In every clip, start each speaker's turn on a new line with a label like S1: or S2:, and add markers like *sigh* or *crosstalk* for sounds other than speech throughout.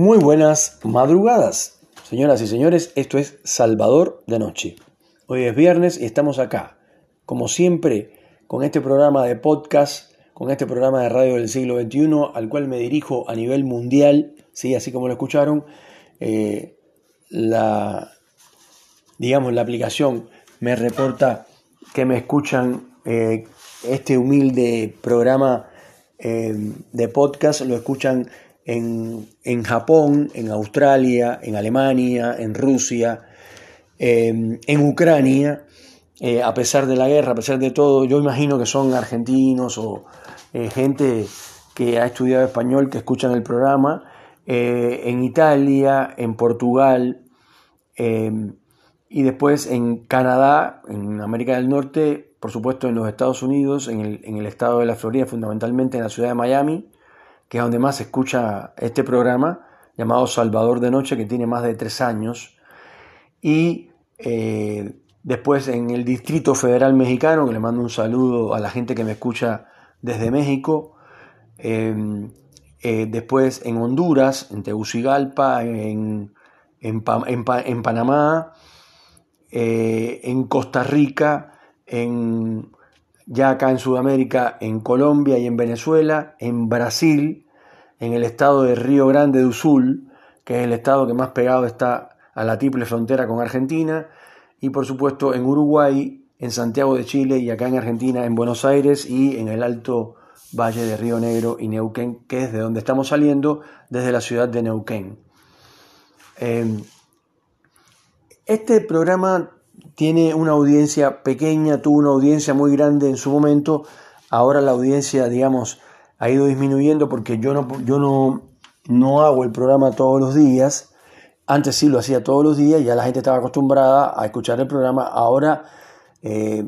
S1: Muy buenas madrugadas, señoras y señores, esto es Salvador de Noche. Hoy es viernes y estamos acá, como siempre, con este programa de podcast, con este programa de radio del siglo XXI, al cual me dirijo a nivel mundial, ¿sí? así como lo escucharon, eh, la, digamos, la aplicación me reporta que me escuchan eh, este humilde programa eh, de podcast, lo escuchan en, Japón, en Australia, en Alemania, en Rusia, em, en Ucrania, eh, a pesar de la guerra, a pesar de todo, yo imagino que son argentinos o eh, gente que ha estudiado español que escuchan el programa, eh, en Italia, en Portugal, em, y después en Canadá, en América del Norte, por supuesto en los Estados Unidos, en el, en el estado de la Florida, fundamentalmente en la ciudad de Miami, que es donde más se escucha este programa, llamado Salvador de Noche, que tiene más de tres años. Y eh, después en el Distrito Federal Mexicano, que le mando un saludo a la gente que me escucha desde México. Em, eh, después en Honduras, en Tegucigalpa, en, en, Panamá, eh, en Costa Rica, en ya acá en Sudamérica, en Colombia y en Venezuela, en Brasil, en el estado de Río Grande do Sul, que es el estado que más pegado está a la triple frontera con Argentina, y por supuesto en Uruguay, en Santiago de Chile y acá en Argentina, en Buenos Aires y en el Alto Valle de Río Negro y Neuquén, que es de donde estamos saliendo, desde la ciudad de Neuquén. Em, este programa tiene una audiencia pequeña, tuvo una audiencia muy grande en su momento, ahora la audiencia, digamos, ha ido disminuyendo porque yo no, yo no, no hago el programa todos los días, antes sí lo hacía todos los días, ya la gente estaba acostumbrada a escuchar el programa, ahora eh,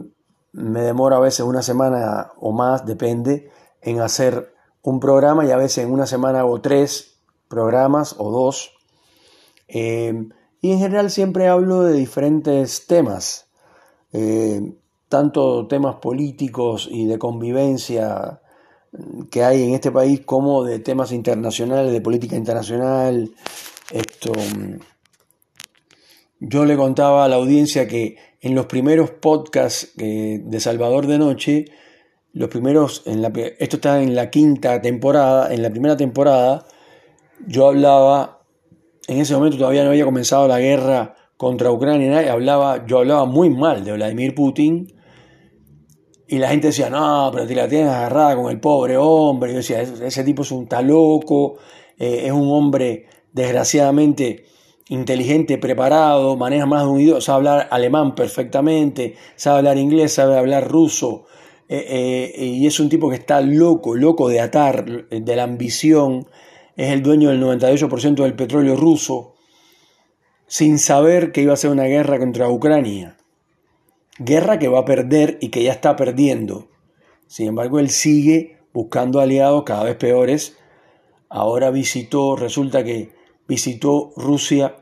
S1: me demora a veces una semana o más, depende, en hacer un programa y a veces en una semana hago tres programas o dos. Eh, y en general siempre hablo de diferentes temas, eh, tanto temas políticos y de convivencia que hay en este país como de temas internacionales, de política internacional. Esto, yo le contaba a la audiencia que en los primeros podcasts eh, de Salvador de Noche, los primeros, en la, esto está en la quinta temporada, en la primera temporada, yo hablaba en ese momento todavía no había comenzado la guerra contra Ucrania y hablaba, yo hablaba muy mal de Vladimir Putin y la gente decía, no, pero te la tienes agarrada con el pobre hombre. yo decía, ese, tipo es un taloco, eh, es un hombre desgraciadamente inteligente, preparado, maneja más de un idioma, sabe hablar alemán perfectamente, sabe hablar inglés, sabe hablar ruso. Eh, eh, y es un tipo que está loco, loco de atar, de la ambición, es el dueño del 98% del petróleo ruso, sin saber que iba a ser una guerra contra Ucrania. Guerra que va a perder y que ya está perdiendo. Sin embargo, él sigue buscando aliados cada vez peores. Ahora visitó, resulta que visitó Rusia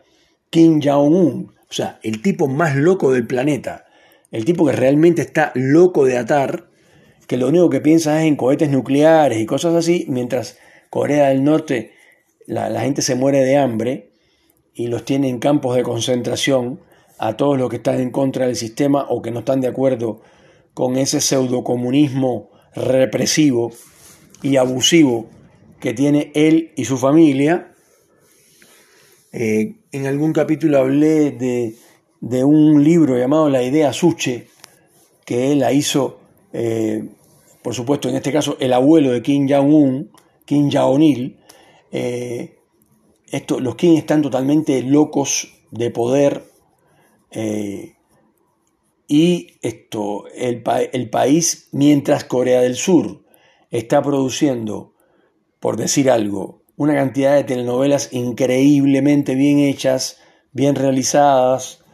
S1: Kim Jong-un, o sea, el tipo más loco del planeta, el tipo que realmente está loco de atar, que lo único que piensa es en cohetes nucleares y cosas así, mientras Corea del Norte, la, gente se muere de hambre y los tiene en campos de concentración a todos los que están en contra del sistema o que no están de acuerdo con ese pseudocomunismo represivo y abusivo que tiene él y su familia. Eh, en algún capítulo hablé de, un libro llamado La idea Suche, que él la hizo, eh, por supuesto, en este caso, el abuelo de Kim Jong-un, Kim Jong-il, eh, los Kim están totalmente locos de poder eh, y esto, el, el país, mientras Corea del Sur está produciendo, por decir algo, una cantidad de telenovelas increíblemente bien hechas, bien realizadas,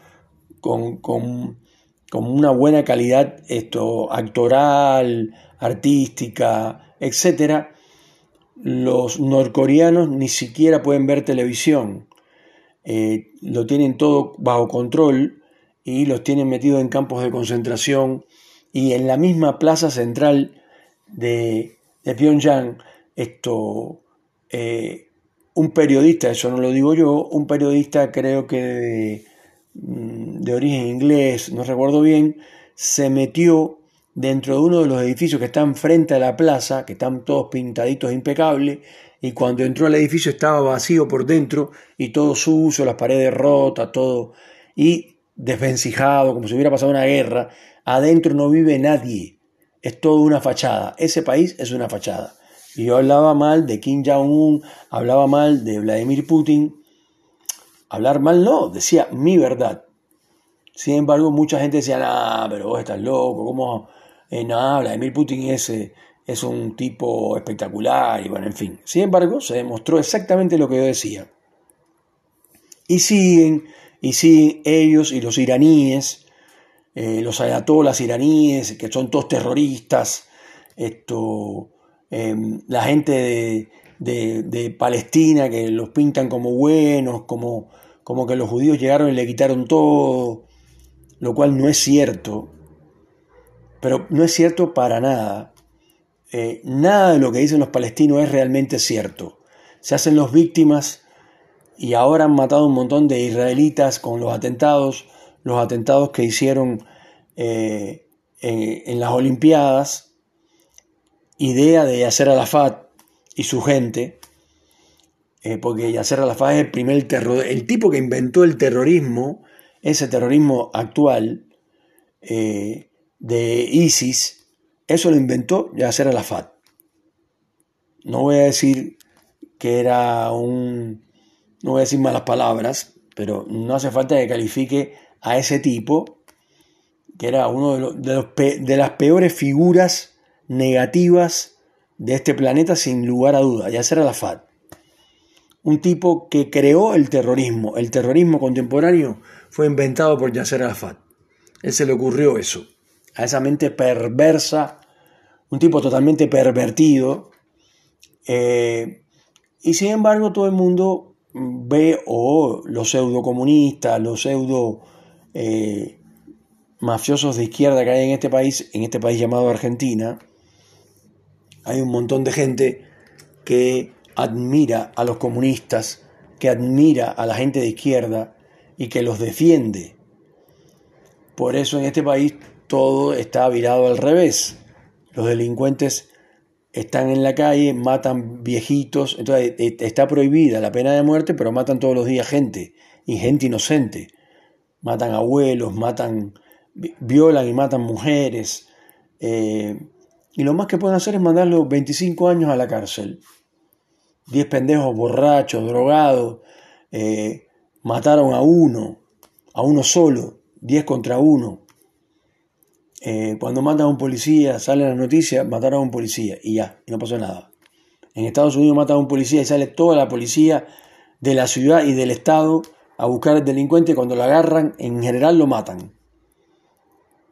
S1: con, con, con una buena calidad esto, actoral, artística, etcétera, los norcoreanos ni siquiera pueden ver televisión. Eh, lo tienen todo bajo control y los tienen metidos en campos de concentración y en la misma plaza central de, de Pyongyang esto, eh, un periodista, eso no lo digo yo, un periodista creo que de, mm, de origen inglés, no recuerdo bien, se metió dentro de uno de los edificios que están frente a la plaza, que están todos pintaditos impecables, y cuando entró al edificio estaba vacío por dentro y todo sucio, las paredes rotas, todo, y desvencijado, como si hubiera pasado una guerra, adentro no vive nadie, es todo una fachada, ese país es una fachada. Y yo hablaba mal de Kim Jong-un, hablaba mal de Vladimir Putin, hablar mal no, decía mi verdad. Sin embargo, mucha gente decía, ah, pero vos estás loco, ¿cómo eh, no, Vladimir Putin es, eh, es un tipo espectacular y bueno, en fin. Sin embargo, se demostró exactamente lo que yo decía. Y siguen, y siguen ellos y los iraníes, eh, los ayatolas iraníes, que son todos terroristas, esto, em, la gente de, de, Palestina que los pintan como buenos, como, como que los judíos llegaron y le quitaron todo, lo cual no es cierto. Pero no es cierto para nada. Eh, nada de lo que dicen los palestinos es realmente cierto. Se hacen los víctimas y ahora han matado un montón de israelitas con los atentados, los atentados que hicieron eh, en, las Olimpiadas, idea de Yasser Arafat y su gente, eh, porque Yasser Arafat es el primer terror, el tipo que inventó el terrorismo, ese terrorismo actual, de ISIS, eso lo inventó Yasser Arafat. No voy a decir que era un... No voy a decir malas palabras, pero no hace falta que califique a ese tipo, que era uno de, de, las peores figuras negativas de este planeta, sin lugar a duda, Yasser Arafat. Un tipo que creó el terrorismo. El terrorismo contemporáneo fue inventado por Yasser Arafat. Él se le ocurrió eso a esa mente perversa, un tipo totalmente pervertido. Eh, y sin embargo todo el mundo ve, o los pseudo comunistas, los pseudo mafiosos de izquierda que hay en este país, en este país llamado Argentina, hay un montón de gente que admira a los comunistas, que admira a la gente de izquierda y que los defiende. Por eso en este país todo está virado al revés. Los delincuentes están en la calle, matan viejitos, entonces eh, está prohibida la pena de muerte, pero matan todos los días gente, y gente inocente. Matan abuelos, matan, violan y matan mujeres. Eh, y lo más que pueden hacer es mandarlos 25 años a la cárcel. 10 pendejos borrachos, drogados, eh, mataron a uno, a uno solo, 10 contra uno. Eh, cuando matan a un policía, sale la noticia, mataron a un policía y ya, y no pasó nada. En Estados Unidos matan a un policía y sale toda la policía de la ciudad y del estado a buscar al delincuente. Cuando lo agarran, en general lo matan.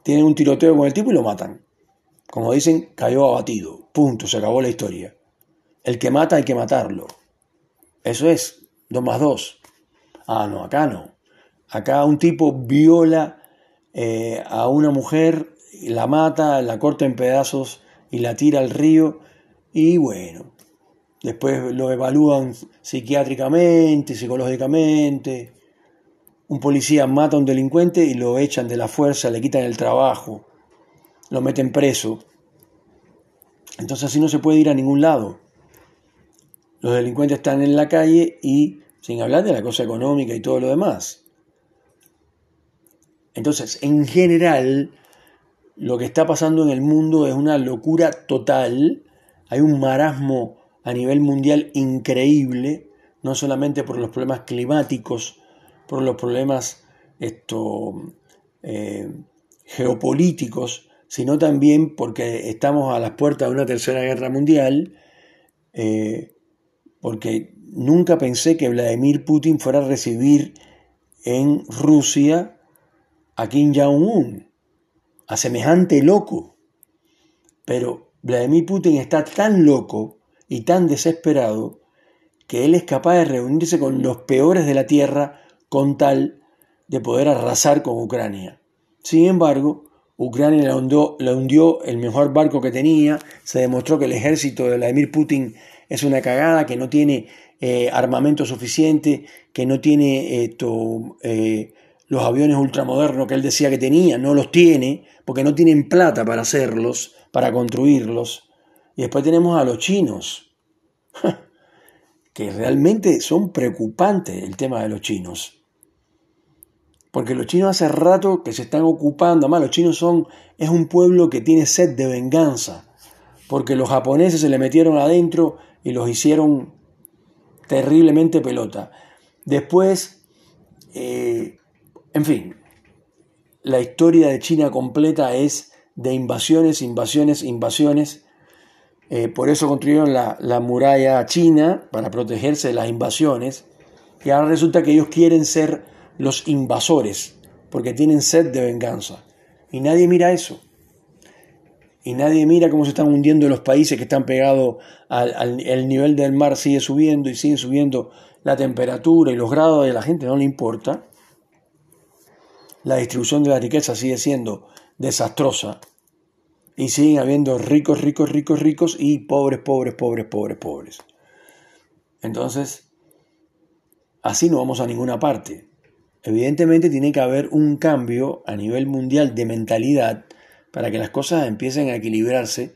S1: Tienen un tiroteo con el tipo y lo matan. Como dicen, cayó abatido. Punto, se acabó la historia. El que mata hay que matarlo. Eso es, dos más dos. Ah, no, acá no. Acá un tipo viola eh, a una mujer la mata, la corta en pedazos y la tira al río y bueno, después lo evalúan psiquiátricamente, psicológicamente. Un policía mata a un delincuente y lo echan de la fuerza, le quitan el trabajo, lo meten preso. Entonces así no se puede ir a ningún lado. Los delincuentes están en la calle y sin hablar de la cosa económica y todo lo demás. Entonces, en general, lo que está pasando en el mundo es una locura total, hay un marasmo a nivel mundial increíble, no solamente por los problemas climáticos, por los problemas eh, geopolíticos, sino también porque estamos a las puertas de una tercera guerra mundial, eh, porque nunca pensé que Vladimir Putin fuera a recibir en Rusia a Kim Jong-un a semejante loco. Pero Vladimir Putin está tan loco y tan desesperado que él es capaz de reunirse con los peores de la tierra con tal de poder arrasar con Ucrania. Sin embargo, Ucrania le hundió, hundió, el mejor barco que tenía, se demostró que el ejército de Vladimir Putin es una cagada, que no tiene eh, armamento suficiente, que no tiene esto, eh, los aviones ultramodernos que él decía que tenía, no los tiene, porque no tienen plata para hacerlos, para construirlos. Y después tenemos a los chinos, *laughs* que realmente son preocupantes el tema de los chinos. Porque los chinos hace rato que se están ocupando, además los chinos son, es un pueblo que tiene sed de venganza, porque los japoneses se le metieron adentro y los hicieron terriblemente pelota. Después, eh, en fin, la historia de China completa es de invasiones, invasiones, invasiones. Eh, por eso construyeron la, la muralla china para protegerse de las invasiones. Y ahora resulta que ellos quieren ser los invasores, porque tienen sed de venganza. Y nadie mira eso. Y nadie mira cómo se están hundiendo los países que están pegados al, al nivel del mar, sigue subiendo y sigue subiendo la temperatura y los grados de la gente, no le importa. La distribución de la riqueza sigue siendo desastrosa. Y siguen habiendo ricos, ricos, ricos, ricos y pobres, pobres, pobres, pobres, pobres. Entonces, así no vamos a ninguna parte. Evidentemente tiene que haber un cambio a nivel mundial de mentalidad para que las cosas empiecen a equilibrarse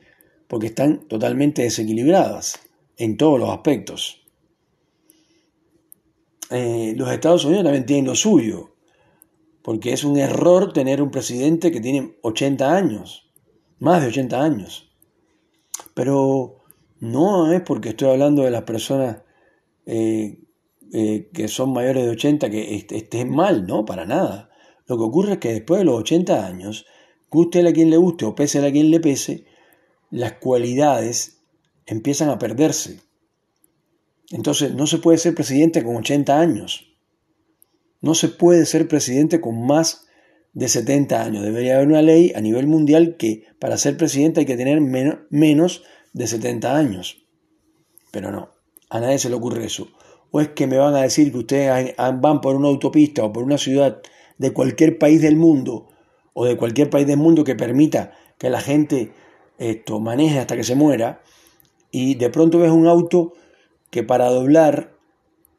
S1: porque están totalmente desequilibradas en todos los aspectos. Eh, los Estados Unidos también tienen lo suyo, porque es un error tener un presidente que tiene 80 años, más de 80 años. Pero no es porque estoy hablando de las personas eh, eh, que son mayores de 80 que estén mal, no, para nada. Lo que ocurre es que después de los 80 años, guste a quien le guste o pese a quien le pese, las cualidades empiezan a perderse. Entonces no se puede ser presidente con 80 años. No se puede ser presidente con más de 70 años. Debería haber una ley a nivel mundial que para ser presidente hay que tener menos de 70 años. Pero no, a nadie se le ocurre eso o es que me van a decir que ustedes van por una autopista o por una ciudad de cualquier país del mundo o de cualquier país del mundo que permita que la gente esto maneje hasta que se muera y de pronto ves un auto que para doblar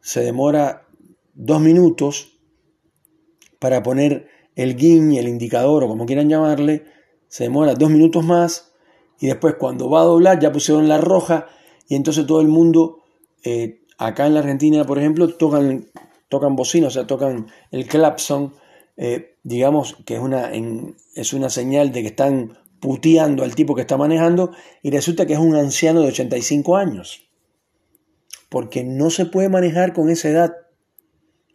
S1: se demora dos minutos para poner el guiñ, el indicador o como quieran llamarle, se demora dos minutos más y después cuando va a doblar ya pusieron la roja y entonces todo el mundo eh, Acá en la Argentina, por ejemplo, tocan, tocan bocina, o sea, tocan el clapson, eh, digamos que es una, es una señal de que están puteando al tipo que está manejando y resulta que es un anciano de 85 años. Porque no se puede manejar con esa edad,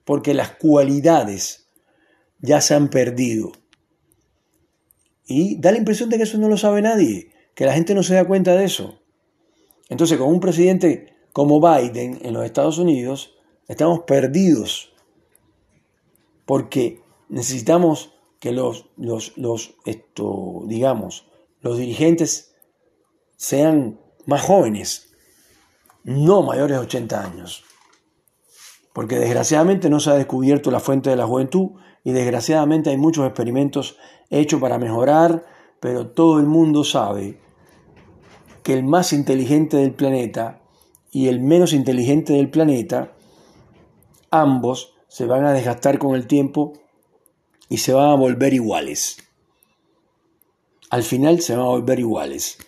S1: porque las cualidades ya se han perdido. Y da la impresión de que eso no lo sabe nadie, que la gente no se da cuenta de eso. Entonces, con un presidente como Biden en los Estados Unidos, estamos perdidos porque necesitamos que los, los, los esto, digamos, los dirigentes sean más jóvenes, no mayores de 80 años. Porque desgraciadamente no se ha descubierto la fuente de la juventud y desgraciadamente hay muchos experimentos hechos para mejorar, pero todo el mundo sabe que el más inteligente del planeta y el menos inteligente del planeta, ambos se van a desgastar con el tiempo y se van a volver iguales. Al final se van a volver iguales.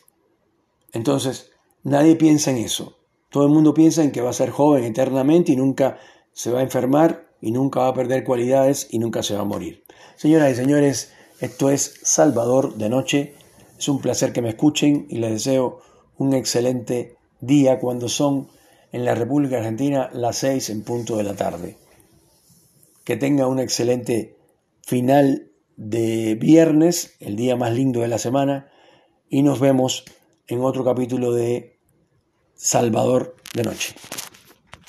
S1: Entonces, nadie piensa en eso. Todo el mundo piensa en que va a ser joven eternamente y nunca se va a enfermar y nunca va a perder cualidades y nunca se va a morir. Señoras y señores, esto es Salvador de Noche. Es un placer que me escuchen y les deseo un excelente día cuando son en la República Argentina las seis en punto de la tarde. Que tenga un excelente final de viernes, el día más lindo de la semana, y nos vemos en otro capítulo de Salvador de Noche.